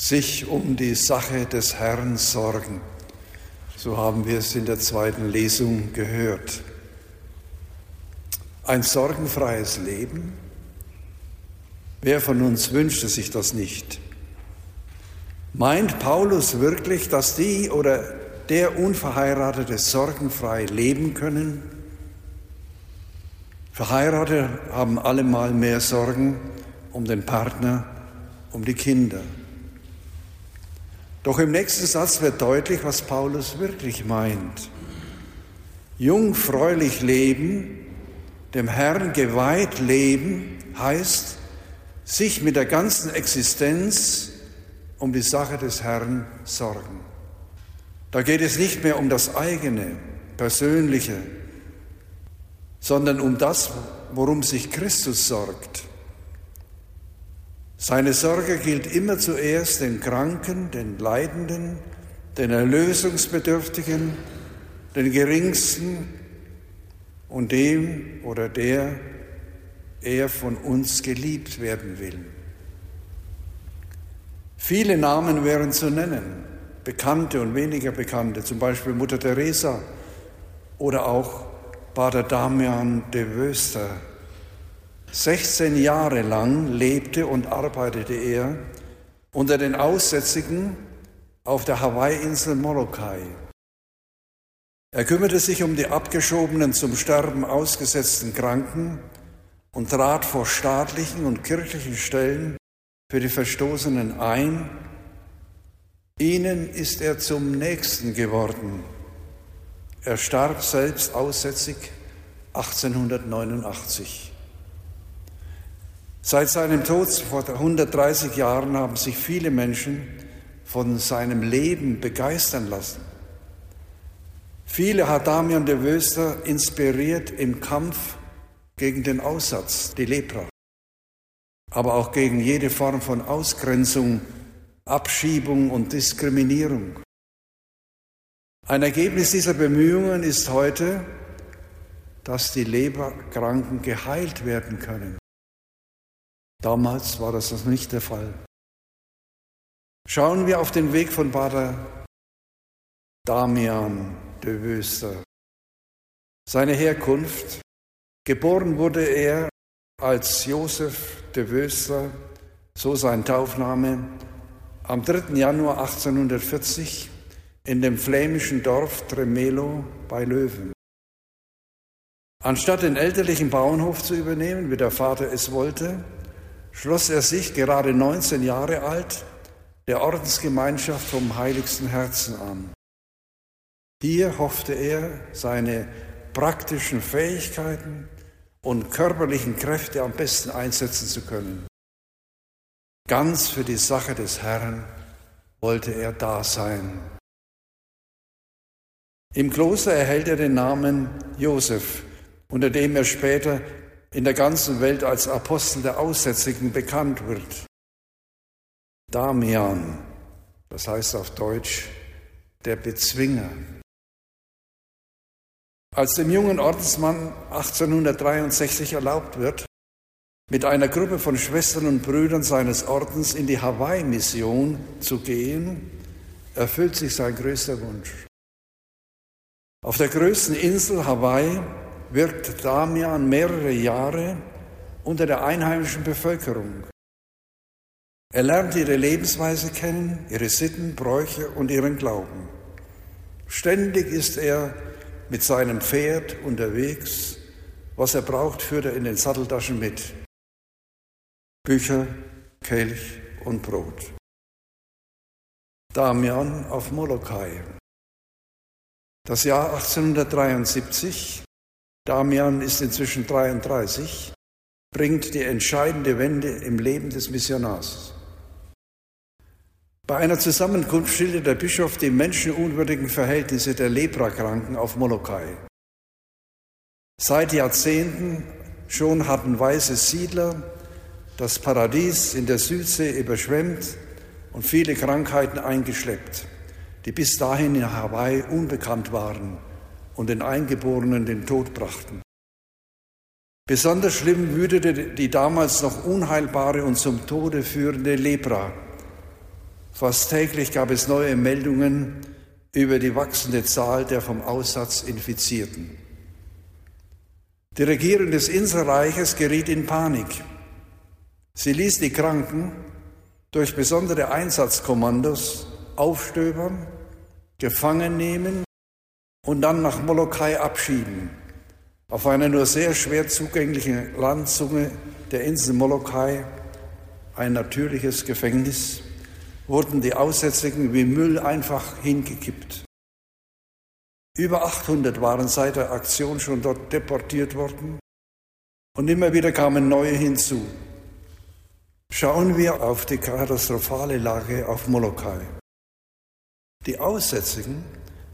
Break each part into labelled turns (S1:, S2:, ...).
S1: sich um die Sache des Herrn sorgen. So haben wir es in der zweiten Lesung gehört. Ein sorgenfreies Leben? Wer von uns wünschte sich das nicht? Meint Paulus wirklich, dass die oder der Unverheiratete sorgenfrei leben können? Verheiratete haben allemal mehr Sorgen um den Partner, um die Kinder. Doch im nächsten Satz wird deutlich, was Paulus wirklich meint. Jungfräulich leben, dem Herrn geweiht leben, heißt, sich mit der ganzen Existenz um die Sache des Herrn sorgen. Da geht es nicht mehr um das eigene, persönliche, sondern um das, worum sich Christus sorgt. Seine Sorge gilt immer zuerst den Kranken, den Leidenden, den Erlösungsbedürftigen, den Geringsten und dem oder der er von uns geliebt werden will. Viele Namen wären zu nennen, bekannte und weniger bekannte, zum Beispiel Mutter Teresa oder auch Pater Damian de Wöster. 16 Jahre lang lebte und arbeitete er unter den Aussätzigen auf der Hawaii-Insel Molokai. Er kümmerte sich um die abgeschobenen, zum Sterben ausgesetzten Kranken und trat vor staatlichen und kirchlichen Stellen für die Verstoßenen ein. Ihnen ist er zum Nächsten geworden. Er starb selbst aussätzig 1889. Seit seinem Tod vor 130 Jahren haben sich viele Menschen von seinem Leben begeistern lassen. Viele hat Damian de Wöster inspiriert im Kampf gegen den Aussatz, die Lepra aber auch gegen jede Form von Ausgrenzung, Abschiebung und Diskriminierung. Ein Ergebnis dieser Bemühungen ist heute, dass die Leberkranken geheilt werden können. Damals war das noch nicht der Fall. Schauen wir auf den Weg von Pater Damian de Wöster. Seine Herkunft. Geboren wurde er als Josef de Wöster, so sein Taufname, am 3. Januar 1840 in dem flämischen Dorf Tremelo bei Löwen. Anstatt den elterlichen Bauernhof zu übernehmen, wie der Vater es wollte, schloss er sich, gerade 19 Jahre alt, der Ordensgemeinschaft vom heiligsten Herzen an. Hier hoffte er, seine praktischen Fähigkeiten und körperlichen Kräfte am besten einsetzen zu können. Ganz für die Sache des Herrn wollte er da sein. Im Kloster erhält er den Namen Josef, unter dem er später in der ganzen Welt als Apostel der Aussätzigen bekannt wird. Damian, das heißt auf Deutsch der Bezwinger. Als dem jungen Ordensmann 1863 erlaubt wird, mit einer Gruppe von Schwestern und Brüdern seines Ordens in die Hawaii-Mission zu gehen, erfüllt sich sein größter Wunsch. Auf der größten Insel Hawaii wirkt Damian mehrere Jahre unter der einheimischen Bevölkerung. Er lernt ihre Lebensweise kennen, ihre Sitten, Bräuche und ihren Glauben. Ständig ist er mit seinem Pferd unterwegs. Was er braucht, führt er in den Satteltaschen mit. Bücher, Kelch und Brot. Damian auf Molokai. Das Jahr 1873, Damian ist inzwischen 33, bringt die entscheidende Wende im Leben des Missionars. Bei einer Zusammenkunft schildert der Bischof die menschenunwürdigen Verhältnisse der Leprakranken auf Molokai. Seit Jahrzehnten schon hatten weiße Siedler das Paradies in der Südsee überschwemmt und viele Krankheiten eingeschleppt, die bis dahin in Hawaii unbekannt waren und den Eingeborenen den Tod brachten. Besonders schlimm wütete die damals noch unheilbare und zum Tode führende Lepra Fast täglich gab es neue Meldungen über die wachsende Zahl der vom Aussatz Infizierten. Die Regierung des Inselreiches geriet in Panik. Sie ließ die Kranken durch besondere Einsatzkommandos aufstöbern, gefangen nehmen und dann nach Molokai abschieben, auf einer nur sehr schwer zugänglichen Landzunge der Insel Molokai, ein natürliches Gefängnis wurden die Aussätzigen wie Müll einfach hingekippt. Über 800 waren seit der Aktion schon dort deportiert worden und immer wieder kamen neue hinzu. Schauen wir auf die katastrophale Lage auf Molokai. Die Aussätzigen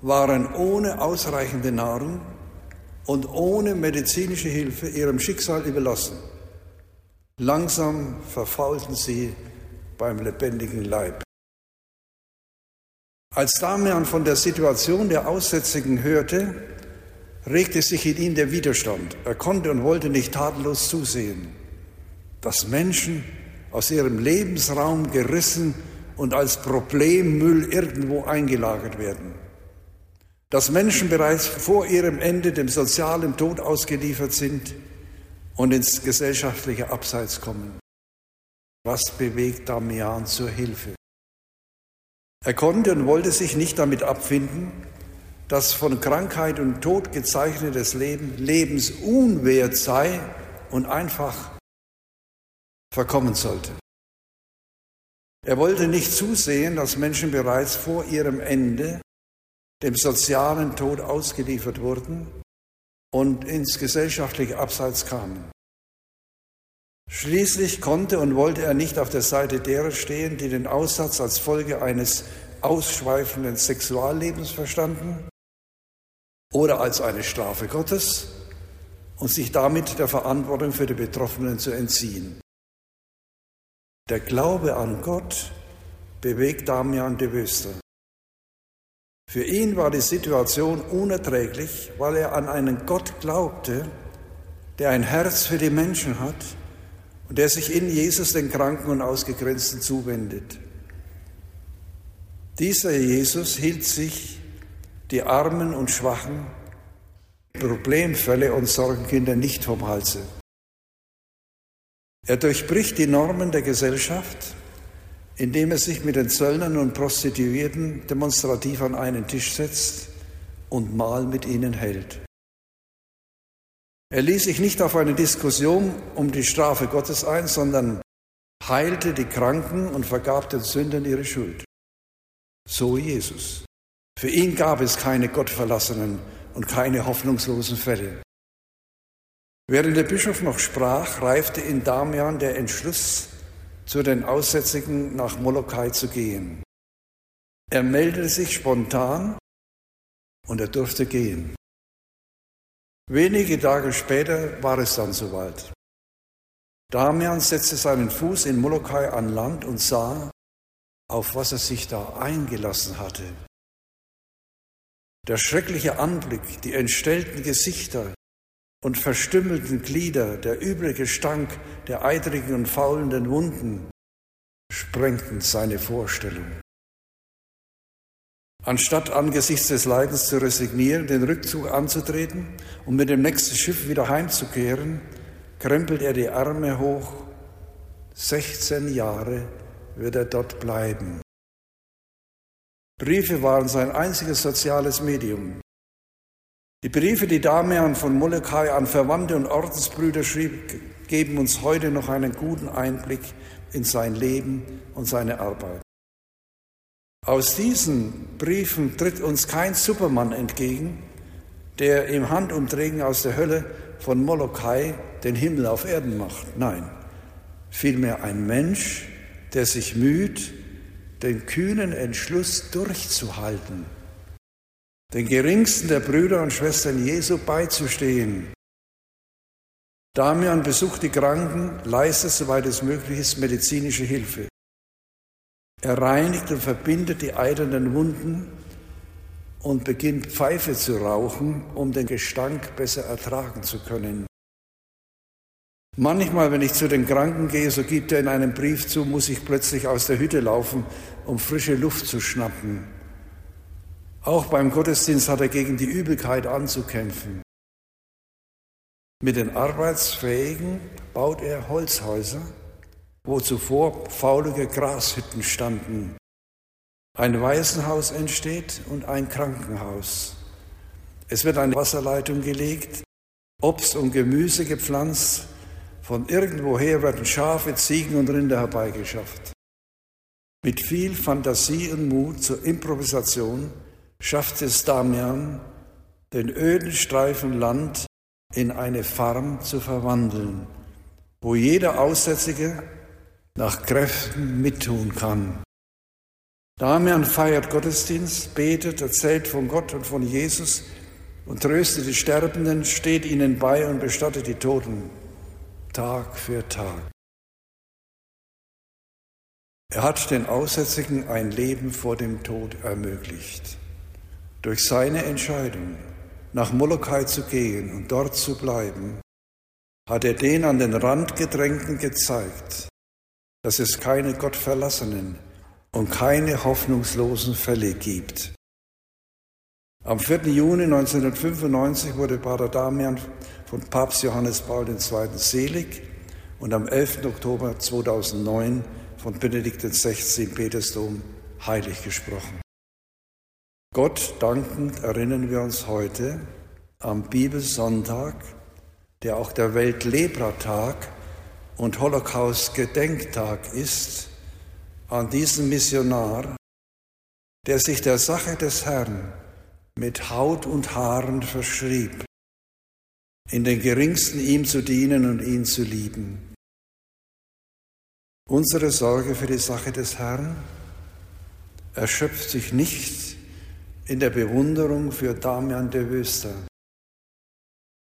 S1: waren ohne ausreichende Nahrung und ohne medizinische Hilfe ihrem Schicksal überlassen. Langsam verfaulten sie beim lebendigen Leib. Als Damian von der Situation der Aussätzigen hörte, regte sich in ihm der Widerstand. Er konnte und wollte nicht tatenlos zusehen, dass Menschen aus ihrem Lebensraum gerissen und als Problemmüll irgendwo eingelagert werden. Dass Menschen bereits vor ihrem Ende dem sozialen Tod ausgeliefert sind und ins gesellschaftliche Abseits kommen. Was bewegt Damian zur Hilfe? Er konnte und wollte sich nicht damit abfinden, dass von Krankheit und Tod gezeichnetes Leben lebensunwert sei und einfach verkommen sollte. Er wollte nicht zusehen, dass Menschen bereits vor ihrem Ende dem sozialen Tod ausgeliefert wurden und ins gesellschaftliche Abseits kamen. Schließlich konnte und wollte er nicht auf der Seite derer stehen, die den Aussatz als Folge eines ausschweifenden Sexuallebens verstanden oder als eine Strafe Gottes und sich damit der Verantwortung für die Betroffenen zu entziehen. Der Glaube an Gott bewegt Damian de Wöster. Für ihn war die Situation unerträglich, weil er an einen Gott glaubte, der ein Herz für die Menschen hat und der sich in Jesus den Kranken und Ausgegrenzten zuwendet. Dieser Jesus hielt sich die Armen und Schwachen, Problemfälle und Sorgenkinder nicht vom Halse. Er durchbricht die Normen der Gesellschaft, indem er sich mit den Zöllnern und Prostituierten demonstrativ an einen Tisch setzt und Mahl mit ihnen hält. Er ließ sich nicht auf eine Diskussion um die Strafe Gottes ein, sondern heilte die Kranken und vergab den Sündern ihre Schuld. So Jesus. Für ihn gab es keine Gottverlassenen und keine hoffnungslosen Fälle. Während der Bischof noch sprach, reifte in Damian der Entschluss, zu den Aussätzigen nach Molokai zu gehen. Er meldete sich spontan und er durfte gehen. Wenige Tage später war es dann soweit. Damian setzte seinen Fuß in Molokai an Land und sah, auf was er sich da eingelassen hatte. Der schreckliche Anblick, die entstellten Gesichter und verstümmelten Glieder, der üble Gestank der eitrigen und faulenden Wunden sprengten seine Vorstellung. Anstatt angesichts des Leidens zu resignieren, den Rückzug anzutreten und mit dem nächsten Schiff wieder heimzukehren, krempelt er die Arme hoch. 16 Jahre wird er dort bleiben. Briefe waren sein einziges soziales Medium. Die Briefe, die Damian von Molokai an Verwandte und Ordensbrüder schrieb, geben uns heute noch einen guten Einblick in sein Leben und seine Arbeit. Aus diesen Briefen tritt uns kein Supermann entgegen, der im Handumdrehen aus der Hölle von Molokai den Himmel auf Erden macht. Nein, vielmehr ein Mensch, der sich müht, den kühnen Entschluss durchzuhalten, den geringsten der Brüder und Schwestern Jesu beizustehen. Damian besucht die Kranken, leistet, soweit es möglich ist, medizinische Hilfe. Er reinigt und verbindet die eiternen Wunden und beginnt Pfeife zu rauchen, um den Gestank besser ertragen zu können. Manchmal, wenn ich zu den Kranken gehe, so gibt er in einem Brief zu, muss ich plötzlich aus der Hütte laufen, um frische Luft zu schnappen. Auch beim Gottesdienst hat er gegen die Übelkeit anzukämpfen. Mit den Arbeitsfähigen baut er Holzhäuser, wo zuvor faulige Grashütten standen. Ein Waisenhaus entsteht und ein Krankenhaus. Es wird eine Wasserleitung gelegt, Obst und Gemüse gepflanzt, von irgendwoher werden Schafe, Ziegen und Rinder herbeigeschafft. Mit viel Fantasie und Mut zur Improvisation schafft es Damian, den öden Streifen Land in eine Farm zu verwandeln, wo jeder Aussätzige nach Kräften mittun kann. Damian feiert Gottesdienst, betet, erzählt von Gott und von Jesus und tröstet die Sterbenden, steht ihnen bei und bestattet die Toten Tag für Tag. Er hat den Aussätzigen ein Leben vor dem Tod ermöglicht. Durch seine Entscheidung, nach Molokai zu gehen und dort zu bleiben, hat er den an den Rand gedrängten gezeigt, dass es keine Gottverlassenen und keine hoffnungslosen Fälle gibt. Am 4. Juni 1995 wurde Pater Damian von Papst Johannes Paul II. selig und am 11. Oktober 2009 von Benedikt XVI. Petersdom heilig gesprochen. Gott dankend erinnern wir uns heute am Bibelsonntag, der auch der Weltlebratag und Holocaust-Gedenktag ist, an diesen Missionar, der sich der Sache des Herrn mit Haut und Haaren verschrieb, in den geringsten ihm zu dienen und ihn zu lieben. Unsere Sorge für die Sache des Herrn erschöpft sich nicht in der Bewunderung für Damian de Wöster.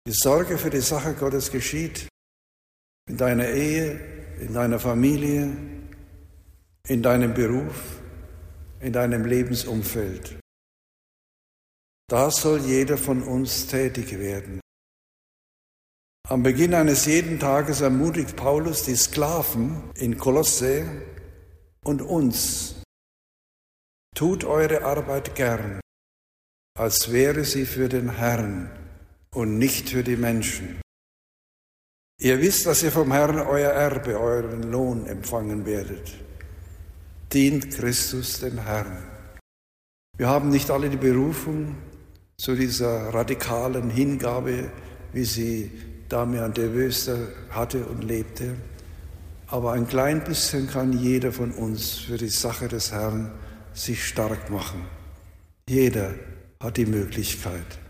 S1: Die Sorge für die Sache Gottes geschieht in deiner Ehe, in deiner Familie, in deinem Beruf, in deinem Lebensumfeld. Da soll jeder von uns tätig werden. Am Beginn eines jeden Tages ermutigt Paulus die Sklaven in Kolosse und uns, tut eure Arbeit gern, als wäre sie für den Herrn und nicht für die Menschen. Ihr wisst, dass ihr vom Herrn euer Erbe, euren Lohn empfangen werdet. Dient Christus dem Herrn. Wir haben nicht alle die Berufung, zu dieser radikalen Hingabe, wie sie Damian de Wöster hatte und lebte. Aber ein klein bisschen kann jeder von uns für die Sache des Herrn sich stark machen. Jeder hat die Möglichkeit.